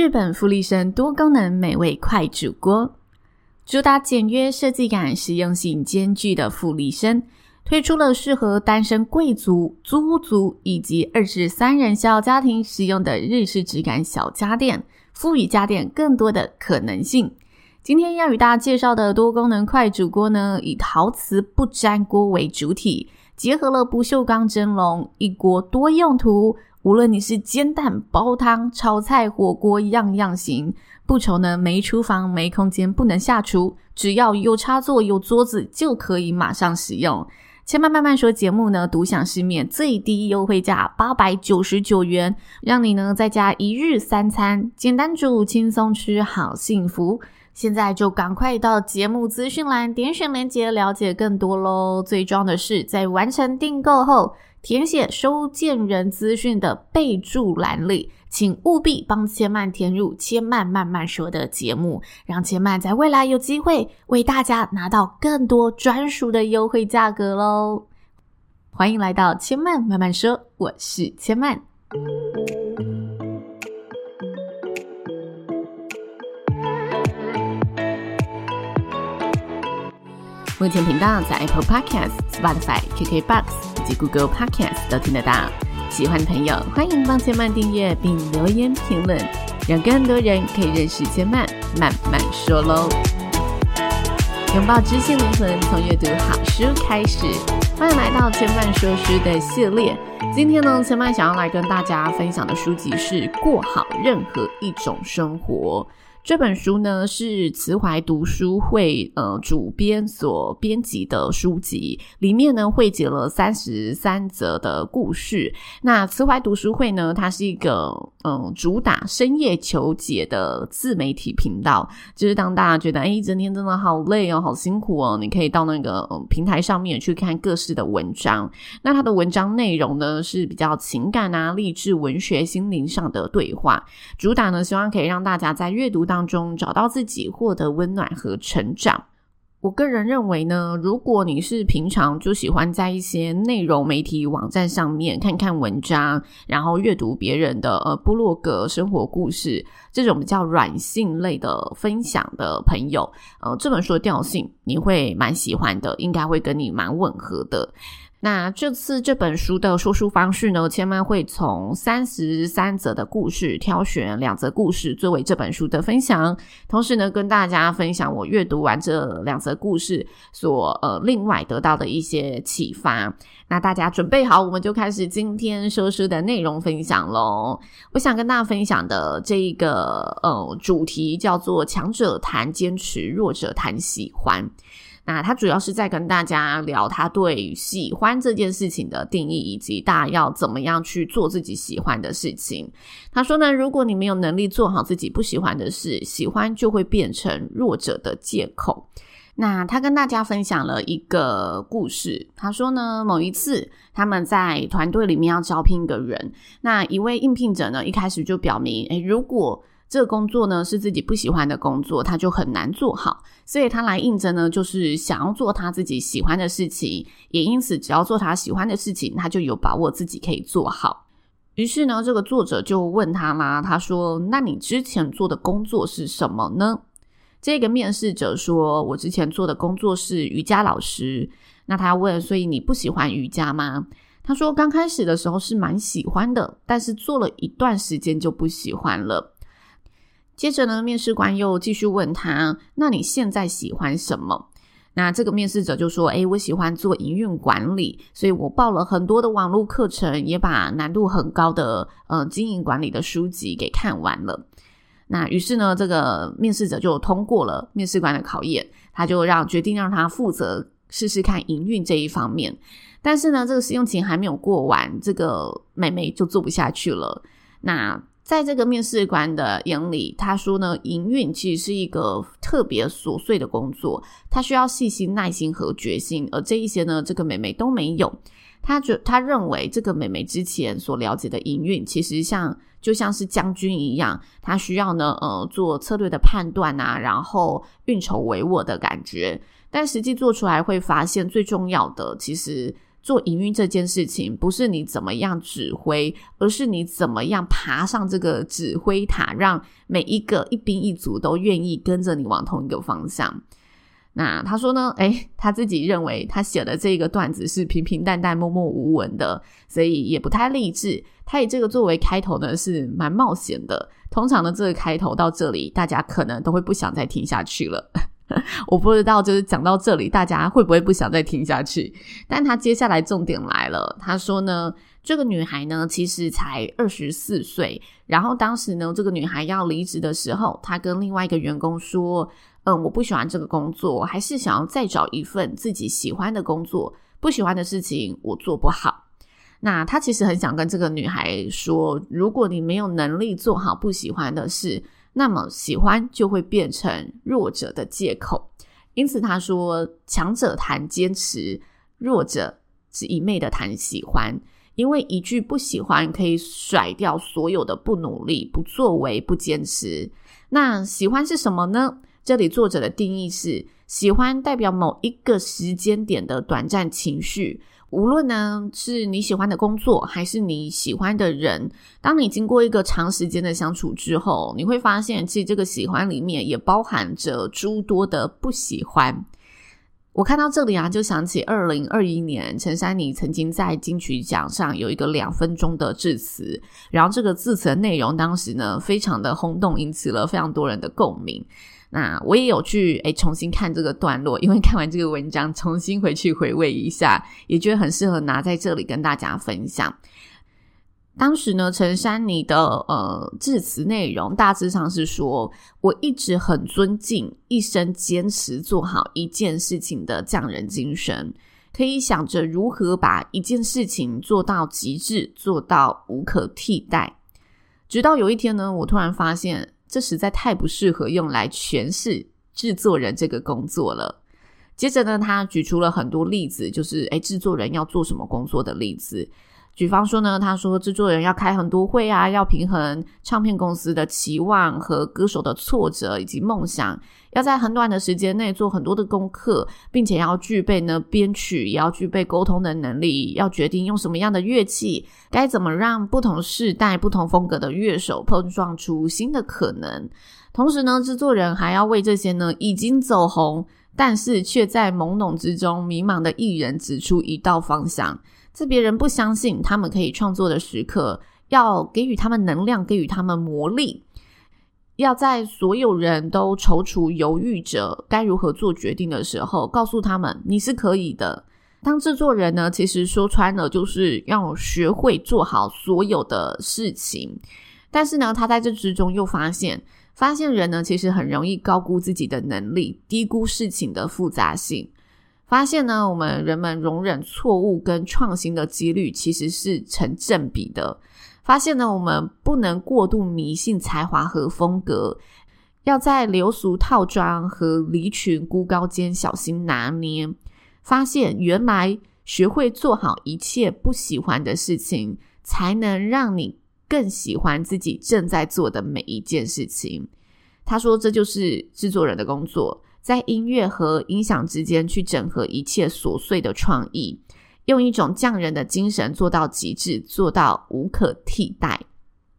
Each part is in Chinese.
日本富丽生多功能美味快煮锅，主打简约设计感、实用性兼具的富丽生，推出了适合单身贵族、租屋族以及二至三人小家庭使用的日式质感小家电，赋予家电更多的可能性。今天要与大家介绍的多功能快煮锅呢，以陶瓷不粘锅为主体，结合了不锈钢蒸笼，一锅多用途。无论你是煎蛋、煲汤、炒菜、火锅，样样行。不愁呢没厨房、没空间、不能下厨，只要有插座、有桌子，就可以马上使用。千嫚慢慢说节目呢，独享市面最低优惠价八百九十九元，让你呢在家一日三餐简单煮，轻松吃，好幸福。现在就赶快到节目资讯栏点选链接了解更多喽！最重要的是，在完成订购后，填写收件人资讯的备注栏里，请务必帮千嫚填入“千嫚慢慢说”的节目，让千嫚在未来有机会为大家拿到更多专属的优惠价格喽！欢迎来到千嫚慢慢说，我是千嫚。目前频道在 Apple Podcast、Spotify、KKBox 以及。Google Podcast 都听得到，喜欢的朋友欢迎帮千曼订阅并留言评论，让更多人可以认识千曼慢慢说喽。拥抱知性灵魂，从阅读好书开始。欢迎来到千曼说书的系列。今天呢，千曼想要来跟大家分享的书籍是《过好任何一种生活》。这本书呢是慈怀读书会呃主编所编辑的书籍，里面呢汇集了三十三则的故事。那慈怀读书会呢，它是一个嗯、主打深夜求解的自媒体频道，就是当大家觉得哎一整天真的好累哦，好辛苦哦，你可以到那个、平台上面去看各式的文章。那它的文章内容呢是比较情感啊、励志文学、心灵上的对话，主打呢希望可以让大家在阅读当中找到自己，获得温暖和成长。我个人认为呢，如果你是平常就喜欢在一些内容媒体网站上面看看文章，然后阅读别人的呃部落格生活故事这种比较软性类的分享的朋友，呃，这本书的调性你会蛮喜欢的，应该会跟你蛮吻合的。那这次这本书的说书方式呢，千嫚会从三十三则的故事挑选两则故事作为这本书的分享，同时呢，跟大家分享我阅读完这两则故事所呃另外得到的一些启发。那大家准备好，我们就开始今天说书的内容分享喽。我想跟大家分享的这一个呃主题叫做“强者谈坚持，弱者谈喜欢”。那他主要是在跟大家聊他对喜欢这件事情的定义，以及大家要怎么样去做自己喜欢的事情。他说呢，如果你没有能力做好自己不喜欢的事，喜欢就会变成弱者的借口。那他跟大家分享了一个故事。他说呢，某一次他们在团队里面要招聘一个人，那一位应聘者呢，一开始就表明，诶，如果这个工作呢是自己不喜欢的工作，他就很难做好，所以他来应征呢，就是想要做他自己喜欢的事情，也因此只要做他喜欢的事情，他就有把握自己可以做好。于是呢，这个作者就问他啦，他说：“那你之前做的工作是什么呢？”这个面试者说：“我之前做的工作是瑜伽老师。”那他问：“所以你不喜欢瑜伽吗？”他说：“刚开始的时候是蛮喜欢的，但是做了一段时间就不喜欢了。”接着呢，面试官又继续问他：“那你现在喜欢什么？”那这个面试者就说：“诶，我喜欢做营运管理，所以我报了很多的网络课程，也把难度很高的呃经营管理的书籍给看完了。”那于是呢，这个面试者就通过了面试官的考验，他就让决定让他负责试试看营运这一方面。但是呢，这个试用期还没有过完，这个妹妹就做不下去了。那在这个面试官的眼里，他说呢，营运其实是一个特别琐碎的工作，他需要细心、耐心和决心，而这一些呢，这个美眉都没有。他觉他认为这个美眉之前所了解的营运，其实像就像是将军一样，他需要呢，呃，做策略的判断啊，然后运筹帷幄的感觉。但实际做出来会发现，最重要的其实做营运这件事情，不是你怎么样指挥，而是你怎么样爬上这个指挥塔，让每一个一兵一卒都愿意跟着你往同一个方向。那他说呢？诶，他自己认为他写的这个段子是平平淡淡、默默无闻的，所以也不太励志。他以这个作为开头呢，是蛮冒险的。通常的这个开头到这里，大家可能都会不想再听下去了。我不知道，就是讲到这里，大家会不会不想再听下去？但他接下来重点来了，他说呢，这个女孩呢，其实才二十四岁。然后当时呢，这个女孩要离职的时候，她跟另外一个员工说。嗯，我不喜欢这个工作，还是想要再找一份自己喜欢的工作。不喜欢的事情我做不好。那他其实很想跟这个女孩说，如果你没有能力做好不喜欢的事，那么喜欢就会变成弱者的借口。因此他说，强者谈坚持，弱者只一昧的谈喜欢。因为一句不喜欢可以甩掉所有的不努力、不作为、不坚持。那喜欢是什么呢？这里作者的定义是：喜欢代表某一个时间点的短暂情绪，无论呢是你喜欢的工作，还是你喜欢的人。当你经过一个长时间的相处之后，你会发现，其实这个喜欢里面也包含着诸多的不喜欢。我看到这里啊，就想起二零二一年陈珊妮曾经在金曲奖上有一个两分钟的致辞，然后这个致辞的内容当时呢非常的轰动，引起了非常多人的共鸣。那我也有去诶重新看这个段落，因为看完这个文章，重新回去回味一下，也觉得很适合拿在这里跟大家分享。当时呢，陈珊妮的呃致辞内容大致上是说，我一直很尊敬一生坚持做好一件事情的匠人精神，可以想着如何把一件事情做到极致，做到无可替代。直到有一天呢，我突然发现。这实在太不适合用来诠释制作人这个工作了。接着呢，他举出了很多例子，就是诶，制作人要做什么工作的例子。比方说呢，他说制作人要开很多会啊，要平衡唱片公司的期望和歌手的挫折以及梦想，要在很短的时间内做很多的功课，并且要具备呢编曲，也要具备沟通的能力，要决定用什么样的乐器，该怎么让不同世代、不同风格的乐手碰撞出新的可能。同时呢，制作人还要为这些呢已经走红，但是却在懵懂之中迷茫的艺人指出一道方向。在别人不相信他们可以创作的时刻，要给予他们能量，给予他们魔力；要在所有人都踌躇犹豫着该如何做决定的时候，告诉他们你是可以的。当制作人呢，其实说穿了就是要学会做好所有的事情。但是呢，他在这之中又发现，发现人呢其实很容易高估自己的能力，低估事情的复杂性。发现呢，我们人们容忍错误跟创新的几率其实是成正比的。发现呢，我们不能过度迷信才华和风格，要在流俗套装和离群孤高间小心拿捏。发现原来学会做好一切不喜欢的事情，才能让你更喜欢自己正在做的每一件事情。他说，这就是制作人的工作。在音乐和音响之间去整合一切琐碎的创意，用一种匠人的精神做到极致，做到无可替代。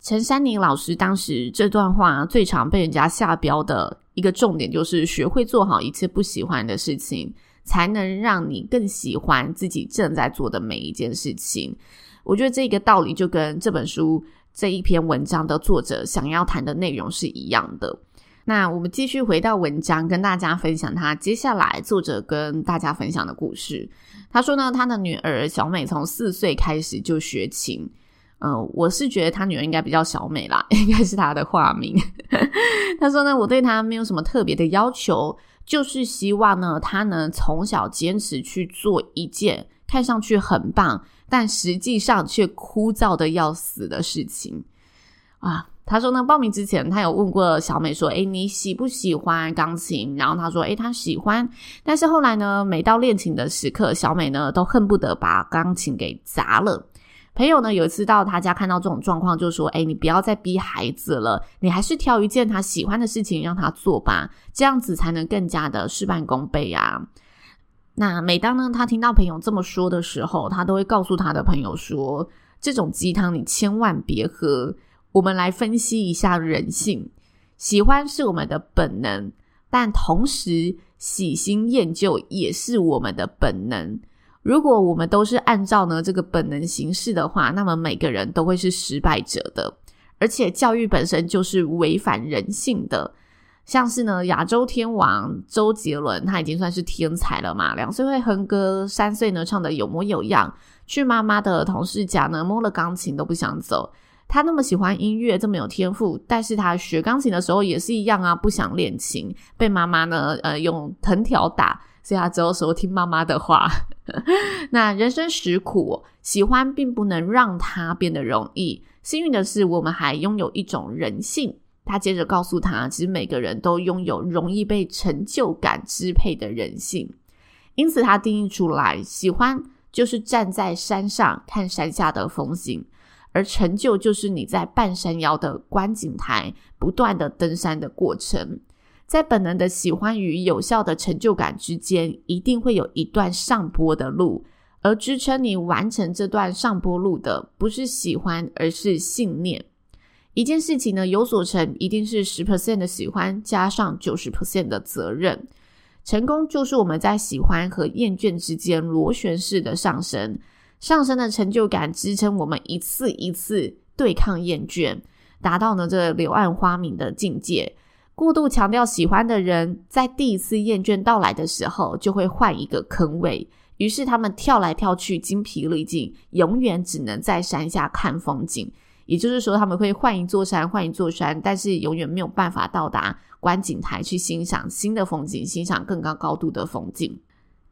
陈珊妮老师当时这段话最常被人家下标的一个重点，就是学会做好一切不喜欢的事情，才能让你更喜欢自己正在做的每一件事情。我觉得这个道理就跟这本书这一篇文章的作者想要谈的内容是一样的。那我们继续回到文章，跟大家分享他接下来作者跟大家分享的故事。他说呢，他的女儿小美从四岁开始就学琴。嗯、我是觉得他女儿应该比较小美啦，应该是他的化名。他说呢，我对他没有什么特别的要求，就是希望呢，他能从小坚持去做一件看上去很棒，但实际上却枯燥的要死的事情啊。他说呢，报名之前他有问过小美说：“诶，你喜不喜欢钢琴？”然后他说：“诶，他喜欢。”但是后来呢，每到练琴的时刻，小美呢都恨不得把钢琴给砸了。朋友呢有一次到他家看到这种状况，就说：“诶，你不要再逼孩子了，你还是挑一件他喜欢的事情让他做吧，这样子才能更加的事半功倍啊。”那每当呢，他听到朋友这么说的时候，他都会告诉他的朋友说：“这种鸡汤你千万别喝。”我们来分析一下人性，喜欢是我们的本能，但同时喜新厌旧也是我们的本能。如果我们都是按照呢这个本能行事的话，那么每个人都会是失败者的。而且教育本身就是违反人性的。像是呢，亚洲天王周杰伦，他已经算是天才了嘛。两岁会哼歌，三岁呢唱得有模有样，去妈妈的同事家呢摸了钢琴都不想走。他那么喜欢音乐，这么有天赋，但是他学钢琴的时候也是一样啊，不想练琴，被妈妈呢呃用藤条打，所以他只有时候听妈妈的话。那人生实苦，喜欢并不能让他变得容易。幸运的是，我们还拥有一种人性。他接着告诉他，其实每个人都拥有容易被成就感支配的人性，因此他定义出来，喜欢就是站在山上看山下的风景，而成就就是你在半山腰的观景台不断的登山的过程。在本能的喜欢与有效的成就感之间，一定会有一段上坡的路，而支撑你完成这段上坡路的，不是喜欢，而是信念。一件事情呢，有所成，一定是十 percent 的喜欢加上九十 percent 的责任。成功就是我们在喜欢和厌倦之间螺旋式的上升，上升的成就感支撑我们一次一次对抗厌倦，达到呢这柳暗花明的境界。过度强调喜欢的人，在第一次厌倦到来的时候，就会换一个坑位，于是他们跳来跳去，精疲力尽，永远只能在山下看风景。也就是说，他们会换一座山，换一座山，但是永远没有办法到达观景台去欣赏新的风景，欣赏更高高度的风景。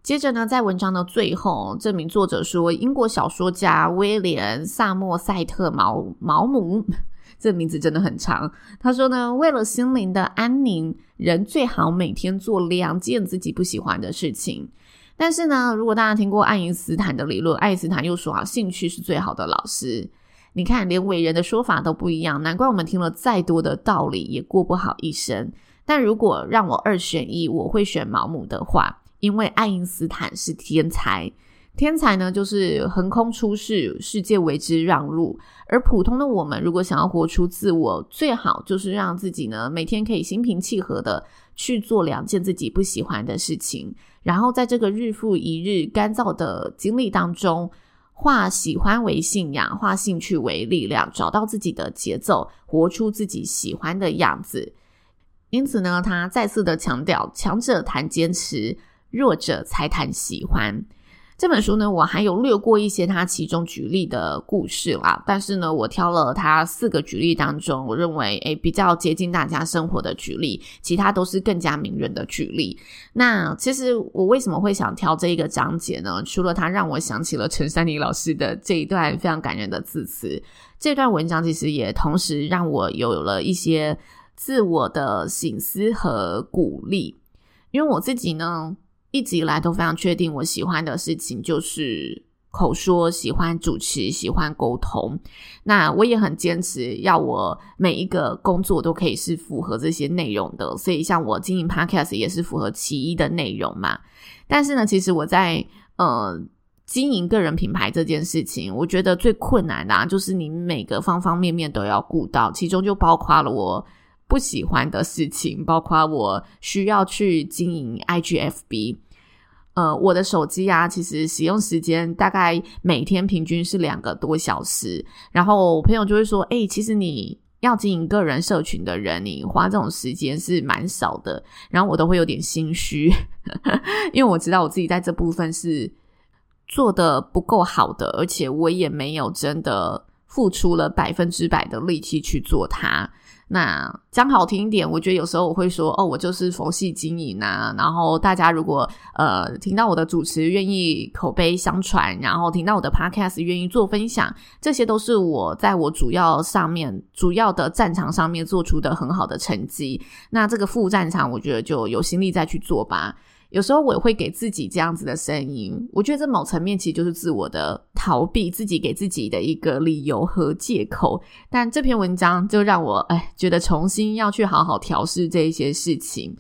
接着呢，在文章的最后，这名作者说，英国小说家威廉·萨默塞特·毛毛姆，这名字真的很长。他说呢，为了心灵的安宁，人最好每天做两件自己不喜欢的事情。但是呢，如果大家听过爱因斯坦的理论，爱因斯坦又说啊，兴趣是最好的老师。你看，连伟人的说法都不一样，难怪我们听了再多的道理也过不好一生。但如果让我二选一，我会选毛姆的话，因为爱因斯坦是天才，天才呢就是横空出世，世界为之让路。而普通的我们，如果想要活出自我，最好就是让自己呢每天可以心平气和的去做两件自己不喜欢的事情，然后在这个日复一日干燥的经历当中。化喜欢为信仰，化兴趣为力量，找到自己的节奏，活出自己喜欢的样子。因此呢，他再次的强调：强者谈坚持，弱者才谈喜欢。这本书呢，我还有略过一些他其中举例的故事啦，但是呢，我挑了他四个举例当中，我认为诶比较接近大家生活的举例，其他都是更加名人的举例。那其实我为什么会想挑这一个章节呢？除了他让我想起了陈珊妮老师的这一段非常感人的字词，这段文章其实也同时让我有了一些自我的省思和鼓励，因为我自己呢。一直以来都非常确定，我喜欢的事情就是口说，喜欢主持，喜欢沟通。那我也很坚持，要我每一个工作都可以是符合这些内容的。所以，像我经营 Podcast 也是符合其一的内容嘛。但是呢，其实我在呃经营个人品牌这件事情，我觉得最困难的啊，就是你每个方方面面都要顾到，其中就包括了我。不喜欢的事情，包括我需要去经营 IGFB，呃，我的手机啊，其实使用时间大概每天平均是两个多小时。然后我朋友就会说：“诶、欸，其实你要经营个人社群的人，你花这种时间是蛮少的。”然后我都会有点心虚，因为我知道我自己在这部分是做得不够好的，而且我也没有真的付出了百分之百的力气去做它。那讲好听一点，我觉得有时候我会说哦，我就是佛系经营啊。然后大家如果呃听到我的主持愿意口碑相传，然后听到我的 podcast 愿意做分享，这些都是我在我主要上面主要的战场上面做出的很好的成绩。那这个副战场，我觉得就有心力再去做吧。有时候我也会给自己这样子的声音，我觉得这某层面其实就是自我的逃避，自己给自己的一个理由和借口。但这篇文章就让我哎觉得重新要去好好调试这一些事情。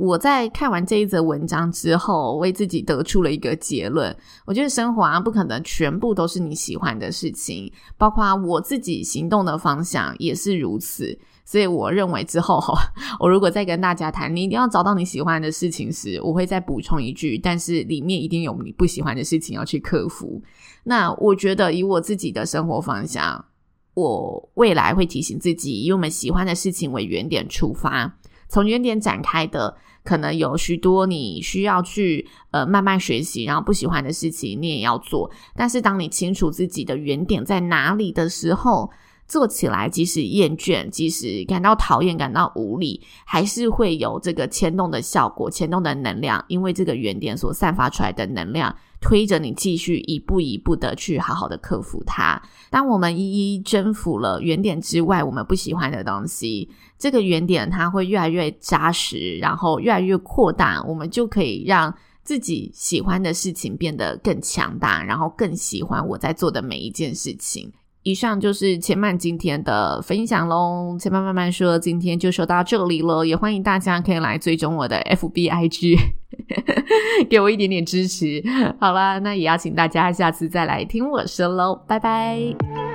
我在看完这一则文章之后，为自己得出了一个结论。我觉得生活啊，不可能全部都是你喜欢的事情，包括我自己行动的方向也是如此。所以我认为之后，我如果再跟大家谈，你一定要找到你喜欢的事情时，我会再补充一句，但是里面一定有你不喜欢的事情要去克服。那我觉得以我自己的生活方向，我未来会提醒自己，以我们喜欢的事情为原点出发。从原点展开的，可能有许多你需要去呃慢慢学习，然后不喜欢的事情你也要做。但是当你清楚自己的原点在哪里的时候，做起来即使厌倦，即使感到讨厌、感到无力，还是会有这个牵动的效果、牵动的能量，因为这个原点所散发出来的能量，推着你继续一步一步的去好好的克服它。当我们一一征服了原点之外我们不喜欢的东西，这个原点它会越来越扎实，然后越来越扩大，我们就可以让自己喜欢的事情变得更强大，然后更喜欢我在做的每一件事情。以上就是千曼今天的分享喽。千曼慢慢说，今天就说到这里了，也欢迎大家可以来追踪我的 FBIG，给我一点点支持。好啦，那也要请大家下次再来听我说喽，拜拜。